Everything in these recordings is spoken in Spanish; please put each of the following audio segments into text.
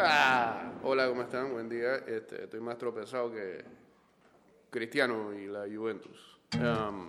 Ah, hola, ¿cómo están? Buen día. Este, estoy más tropezado que Cristiano y la Juventus. Um,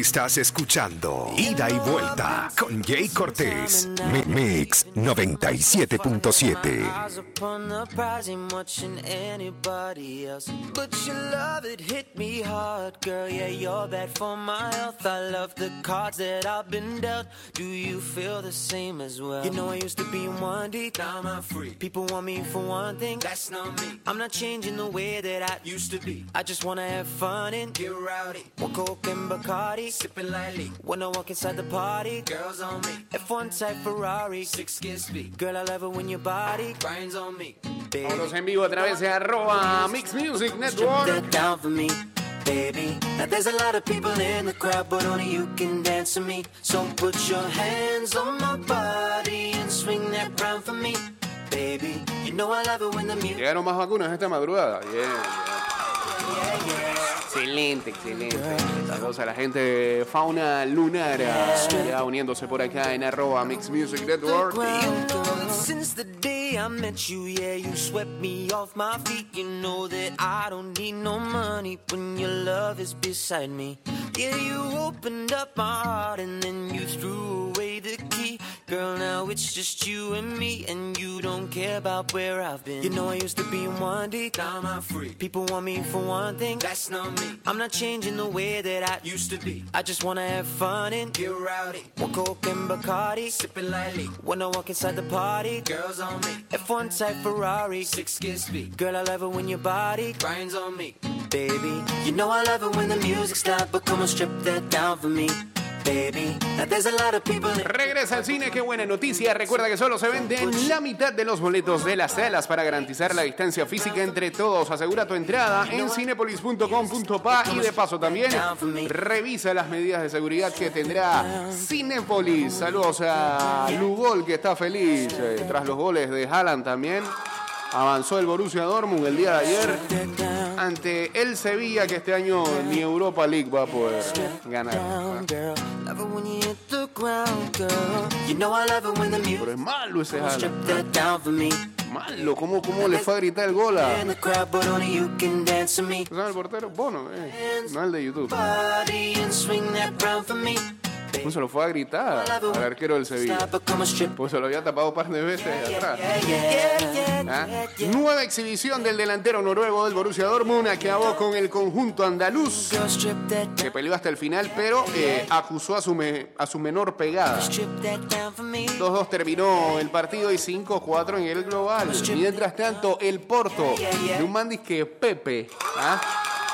Estás escuchando Ida y Vuelta con Jay Cortés. Mi- Mix 97.7. Eyes upon the prize ain't watching anybody else. But your love, it hit me hard, girl. Yeah, you're bad for my health. I love the cards that I've been dealt. Do you feel the same as well? You know, I used to be in one deep. Now I'm free. People want me for one thing. That's not me. I'm not changing the way that I used to be. I just wanna have fun and get rowdy. One coke and Bacardi. Sipping lightly. When I walk inside the party, girls on me. F1 type Ferrari. Six gear speed. Girl, I love it when your body grinds on me. Baby. Vámonos en vivo a través de arroba Mix Music Strip Network. that down for me, baby. Now there's a lot of people in the crowd, but only you can dance to me. So put your hands on my body and swing that round for me, baby. You know I love it when the music. Llegaron más vacunas esta madrugada. Yeah, yeah. Excelente, excelente. Saludos a la gente de Fauna Lunara, ya uniéndose por acá en arroba Mix Music Network. Since the day I met you, yeah, you swept me off my feet. You know that I don't need no money when your love is beside me. Yeah, you opened up my heart and then you threw away the key. Girl, now it's just you and me, and you don't care about where I've been. You know I used to be in one deep, now I'm free. People want me for one thing, that's not me. I'm not changing the way that I used to be. I just wanna have fun and get rowdy. One coke and Bacardi, sipping lightly. When I walk inside the party, girls on me. F1 type Ferrari, six speed. Girl, I love it when your body grinds on me, baby. You know I love it when the music stops, but come on, strip that down for me, Regresa al cine, qué buena noticia. Recuerda que solo se venden la mitad de los boletos de las salas para garantizar la distancia física entre todos. Asegura tu entrada en cinepolis.com.pa y de paso también revisa las medidas de seguridad que tendrá Cinepolis. Saludos a Lugol que está feliz eh, tras los goles de Haaland también. Avanzó el Borussia Dortmund el día de ayer ante el Sevilla que este año ni Europa League va a poder ganar. Pero es malo ese Haaland. Malo, ¿cómo, cómo le fue a gritar el gol a... In the crowd, but only you can dance to me. ¿Se llama el portero? Bono, eh. No el de YouTube. Body and swing that round for me. ¿Cómo se lo fue a gritar al arquero del Sevilla? Pues se lo había tapado un par de veces atrás. ¿Ah? Nueva exhibición del delantero noruego del Borussia Dortmund acabó con el conjunto andaluz que peleó hasta el final, pero eh, acusó a su, a su menor pegada. Strip that down for me. 2-2 terminó el partido y 5-4 en el global. Mientras tanto, el Porto de un man que Pepe. ¿ah?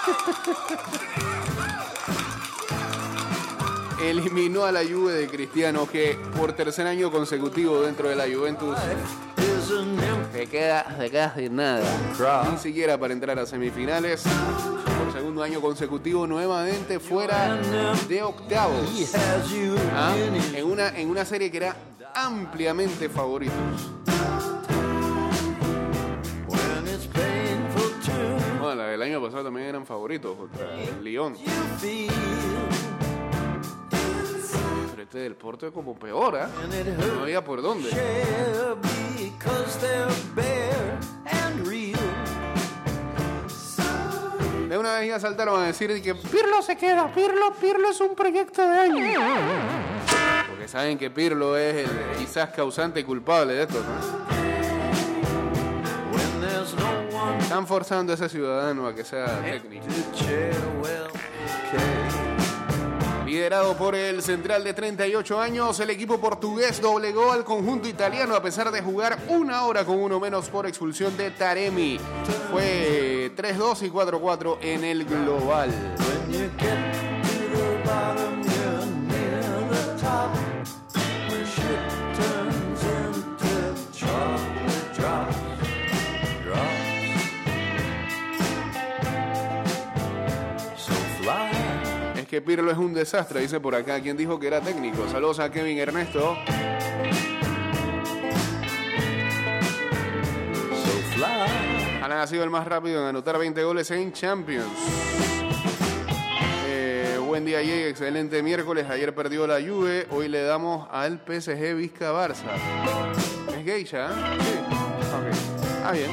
Eliminó a la Juve de Cristiano que por tercer año consecutivo dentro de la Juventus se queda, se queda sin nada. Ni siquiera para entrar a semifinales. Por segundo año consecutivo nuevamente fuera de octavos. ¿Ah? En, una, en una serie que era ampliamente favoritos. Bueno, la del año pasado también eran favoritos contra el Lyon. Pero este del Porto es como peor, ¿ah? No había por dónde. De una vez ya saltaron a decir que Pirlo se queda, Pirlo, Pirlo es un proyecto de año. Porque saben que Pirlo es el quizás causante culpable de esto, ¿no? Están forzando a ese ciudadano a que sea técnico. Liderado por el central de 38 años, el equipo portugués doblegó al conjunto italiano a pesar de jugar una hora con uno menos por expulsión de Taremi. Fue 3-2 y 4-4 en el global. Que Pirlo es un desastre, dice por acá. ¿Quién dijo que era técnico? Saludos a Kevin Ernesto. Haaland ha sido el más rápido en anotar 20 goles en Champions. Eh, buen día, Jay. Excelente miércoles. Ayer perdió la Juve. Hoy le damos al PSG Vizca Barça. Es geisha, ¿eh? Sí. Ok. Ah, bien.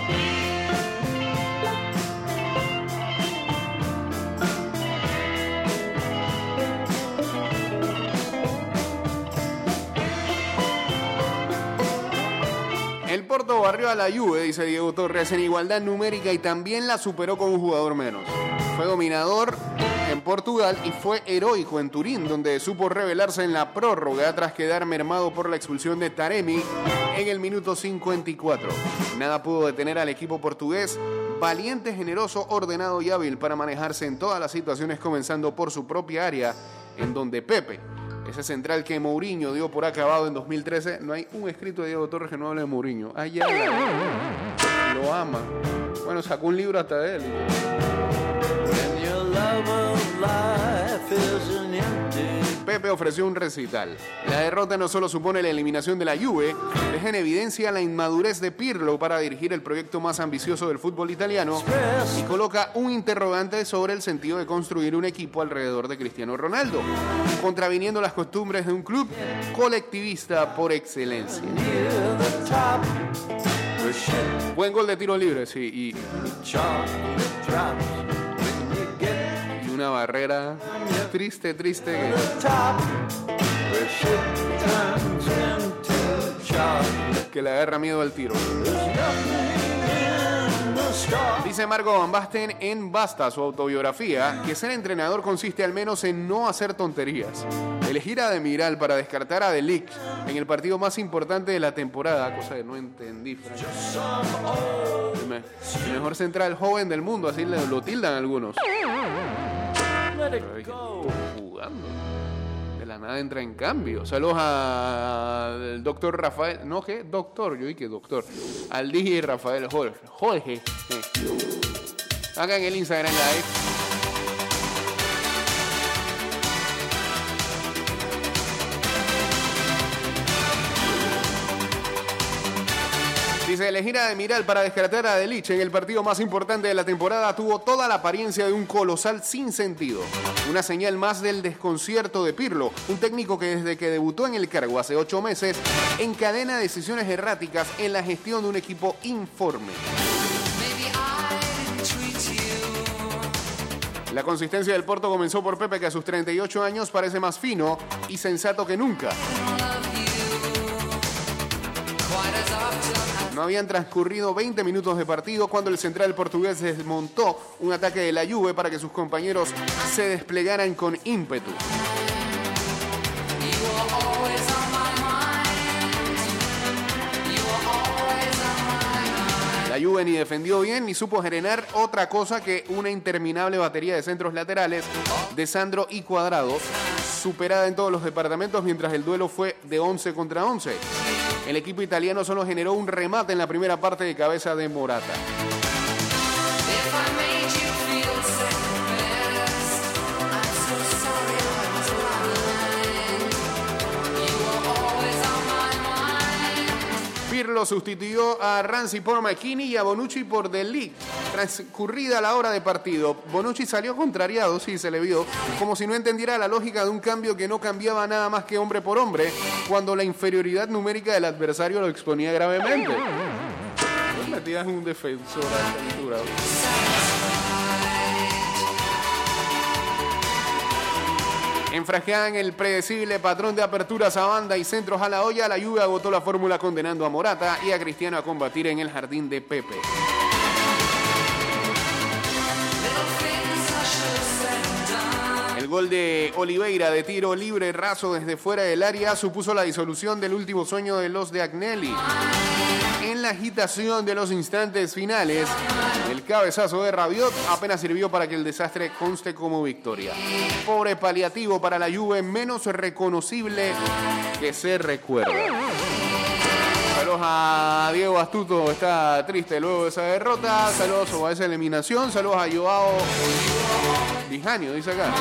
Porto barrió a la Juve, dice Diego Torres, en igualdad numérica y también la superó con un jugador menos. Fue dominador en Portugal y fue heroico en Turín, donde supo revelarse en la prórroga tras quedar mermado por la expulsión de Taremi en el minuto 54. Nada pudo detener al equipo portugués, valiente, generoso, ordenado y hábil para manejarse en todas las situaciones, comenzando por su propia área, en donde Pepe, ese central que Mourinho dio por acabado en 2013, no hay un escrito de Diego Torres que no hable de Mourinho. Allá lo ama. Bueno, sacó un libro hasta él. Pepe ofreció un recital. La derrota no solo supone la eliminación de la Juve, deja en evidencia la inmadurez de Pirlo para dirigir el proyecto más ambicioso del fútbol italiano y coloca un interrogante sobre el sentido de construir un equipo alrededor de Cristiano Ronaldo, contraviniendo las costumbres de un club colectivista por excelencia. Buen gol de tiro libre, sí, y una barrera triste, triste. Que, que le agarra miedo al tiro. Dice Marco Van Basten en Basta, su autobiografía, que ser entrenador consiste al menos en no hacer tonterías. Elegir a Demiral para descartar a Delic en el partido más importante de la temporada, cosa que no entendí. El me- el mejor central joven del mundo, así lo tildan algunos. Jugando. De la nada entra en cambio. Saludos al doctor Rafael. No, ¿qué? Doctor, yo dije doctor. Al DJ Rafael Jorge. Jorge. eh. Acá en el Instagram Live. Dice, elegir a Demiral para descartar a Delich en el partido más importante de la temporada tuvo toda la apariencia de un colosal sin sentido. Una señal más del desconcierto de Pirlo, un técnico que desde que debutó en el cargo hace ocho meses encadena decisiones erráticas en la gestión de un equipo informe. La consistencia del Porto comenzó por Pepe, que a sus 38 años parece más fino y sensato que nunca. No habían transcurrido 20 minutos de partido cuando el central portugués desmontó un ataque de la Juve para que sus compañeros se desplegaran con ímpetu. La Juve ni defendió bien ni supo generar otra cosa que una interminable batería de centros laterales de Sandro y Cuadrado, superada en todos los departamentos mientras el duelo fue de 11 contra 11. El equipo italiano solo generó un remate en la primera parte de cabeza de Morata. Pirlo sustituyó a Ranzi por McKinney y a Bonucci por De Ligt. Transcurrida la hora de partido, Bonucci salió contrariado, sí se le vio, como si no entendiera la lógica de un cambio que no cambiaba nada más que hombre por hombre, cuando la inferioridad numérica del adversario lo exponía gravemente. Un defensor a. En el predecible patrón de aperturas a banda y centros a la olla, la Juve agotó la fórmula condenando a Morata y a Cristiano a combatir en el jardín de Pepe. Gol de Oliveira de tiro libre raso desde fuera del área supuso la disolución del último sueño de los de Agnelli. En la agitación de los instantes finales, el cabezazo de Rabiot apenas sirvió para que el desastre conste como victoria. Pobre paliativo para la Juve, menos reconocible que se recuerda. Saludos a Diego Astuto, está triste luego de esa derrota. Saludos a esa eliminación. Saludos a Joao Dijanio, dice acá.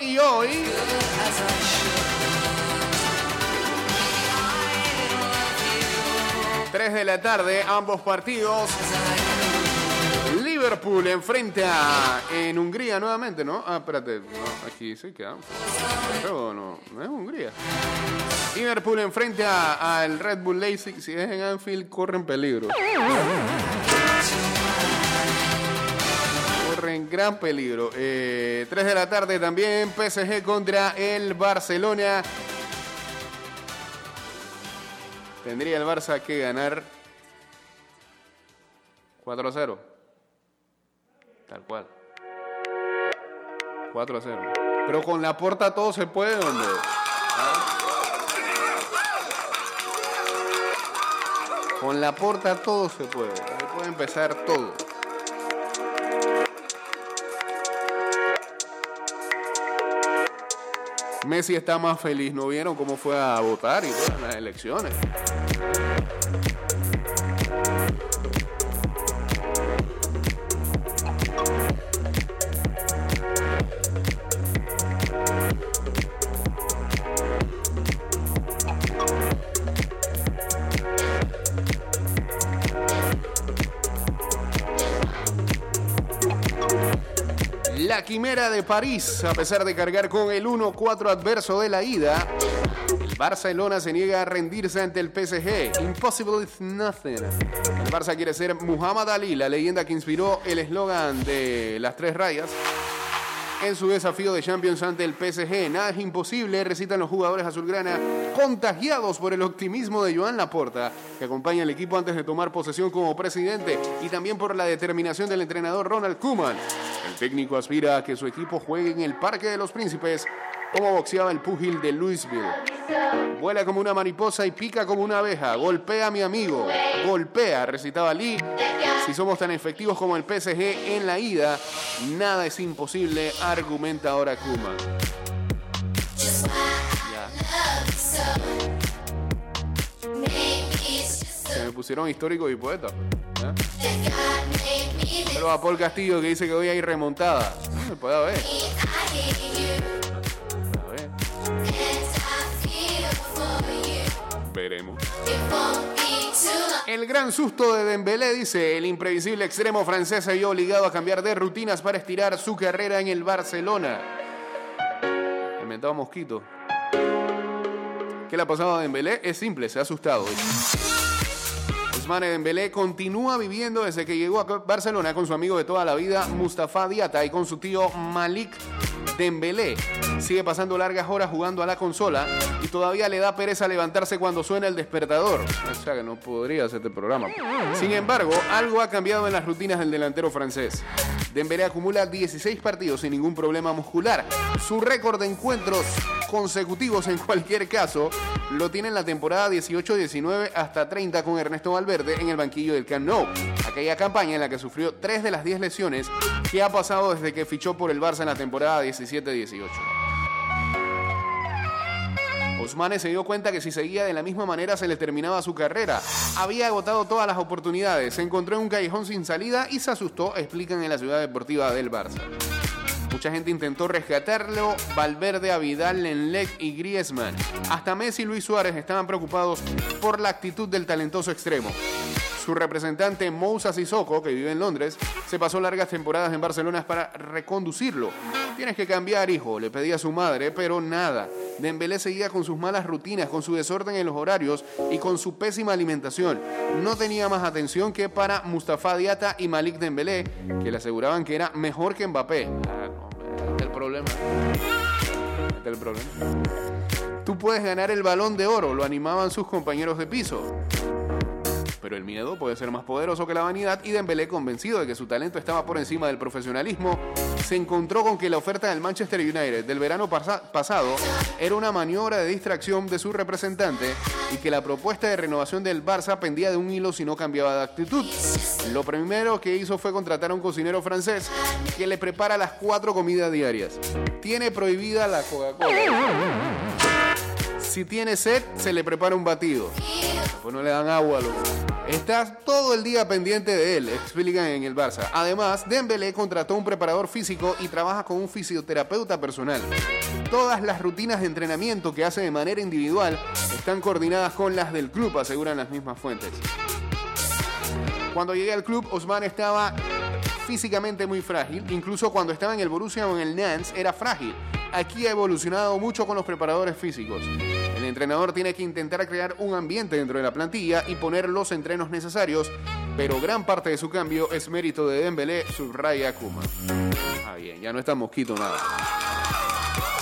Y hoy 3 de la tarde, ambos partidos. Liverpool enfrenta en Hungría nuevamente, ¿no? Ah, espérate, aquí sí quedamos. Pero no, no es Hungría. Liverpool enfrenta al Red Bull Leipzig. Si es en Anfield, corren peligro. Gran peligro. Eh, 3 de la tarde también, PSG contra el Barcelona. Tendría el Barça que ganar 4 a 0. Tal cual. 4 a 0. Pero con la puerta todo se puede, hombre. ¿Ah? Con la puerta todo se puede. Se puede empezar todo. Messi está más feliz. ¿No vieron cómo fue a votar y todo en las elecciones? La quimera de París, a pesar de cargar con el 1-4 adverso de la ida, el Barcelona se niega a rendirse ante el PSG. Impossible is nothing. El Barça quiere ser Muhammad Ali, la leyenda que inspiró el eslogan de las tres rayas. En su desafío de Champions ante el PSG, nada es imposible, recitan los jugadores azulgrana, contagiados por el optimismo de Joan Laporta, que acompaña al equipo antes de tomar posesión como presidente, y también por la determinación del entrenador Ronald Koeman. El técnico aspira a que su equipo juegue en el Parque de los Príncipes, como boxeaba el púgil de Louisville. Vuela como una mariposa y pica como una abeja. Golpea a mi amigo. Golpea, recitaba Lee. Si somos tan efectivos como el PSG en la ida, nada es imposible, argumenta ahora Kuma. Se me pusieron histórico y poeta. ¿eh? Pero a Paul Castillo que dice que hoy hay remontada. A ver. Veremos. El gran susto de Dembélé, dice, el imprevisible extremo francés se vio obligado a cambiar de rutinas para estirar su carrera en el Barcelona. Inventado Mosquito. ¿Qué le ha pasado a Dembélé? Es simple, se ha asustado. Ousmane Dembélé continúa viviendo desde que llegó a Barcelona con su amigo de toda la vida, Mustafa Diata, y con su tío Malik Dembélé. Sigue pasando largas horas jugando a la consola y todavía le da pereza levantarse cuando suena el despertador. O sea que no podría hacer este programa. Sin embargo, algo ha cambiado en las rutinas del delantero francés. Dembélé acumula 16 partidos sin ningún problema muscular. Su récord de encuentros consecutivos en cualquier caso lo tiene en la temporada 18-19 hasta 30 con Ernesto Valverde en el banquillo del Camp Nou. Aquella campaña en la que sufrió 3 de las 10 lesiones que ha pasado desde que fichó por el Barça en la temporada 17-18. Ousmane se dio cuenta que si seguía de la misma manera se le terminaba su carrera. Había agotado todas las oportunidades, se encontró en un callejón sin salida y se asustó, explican en la ciudad deportiva del Barça. Mucha gente intentó rescatarlo, Valverde, Avidal, Lenlec y Griezmann. Hasta Messi y Luis Suárez estaban preocupados por la actitud del talentoso extremo. Su representante Moussa Sissoko, que vive en Londres, se pasó largas temporadas en Barcelona para reconducirlo. Tienes que cambiar, hijo, le pedía a su madre, pero nada. Dembélé seguía con sus malas rutinas, con su desorden en los horarios y con su pésima alimentación. No tenía más atención que para Mustafa Diata y Malik Dembélé, que le aseguraban que era mejor que Mbappé. Ah, este es el problema. Este es el problema. Tú puedes ganar el balón de oro, lo animaban sus compañeros de piso pero el miedo puede ser más poderoso que la vanidad y Dembélé, convencido de que su talento estaba por encima del profesionalismo, se encontró con que la oferta del Manchester United del verano pasado era una maniobra de distracción de su representante y que la propuesta de renovación del Barça pendía de un hilo si no cambiaba de actitud. Lo primero que hizo fue contratar a un cocinero francés que le prepara las cuatro comidas diarias. Tiene prohibida la Coca-Cola. Si tiene sed, se le prepara un batido. Después no le dan agua. Loco. Estás todo el día pendiente de él, explican en el Barça. Además, Dembélé contrató un preparador físico y trabaja con un fisioterapeuta personal. Todas las rutinas de entrenamiento que hace de manera individual están coordinadas con las del club, aseguran las mismas fuentes. Cuando llegué al club, Osman estaba físicamente muy frágil. Incluso cuando estaba en el Borussia o en el Nantes era frágil. Aquí ha evolucionado mucho con los preparadores físicos. Entrenador tiene que intentar crear un ambiente dentro de la plantilla y poner los entrenos necesarios, pero gran parte de su cambio es mérito de Dembélé, subraya Kuma. Ah, bien, ya no está mosquito nada.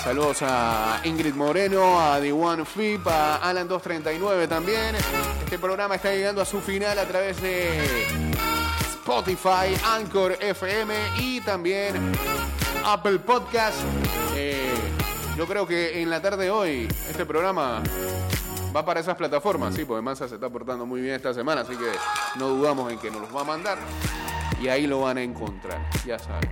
Saludos a Ingrid Moreno, a The One Flip, a Alan 239 también. Este programa está llegando a su final a través de Spotify, Anchor FM y también Apple Podcast. Yo creo que en la tarde de hoy este programa va para esas plataformas, sí, porque Mansa se está portando muy bien esta semana, así que no dudamos en que nos los va a mandar y ahí lo van a encontrar, ya saben.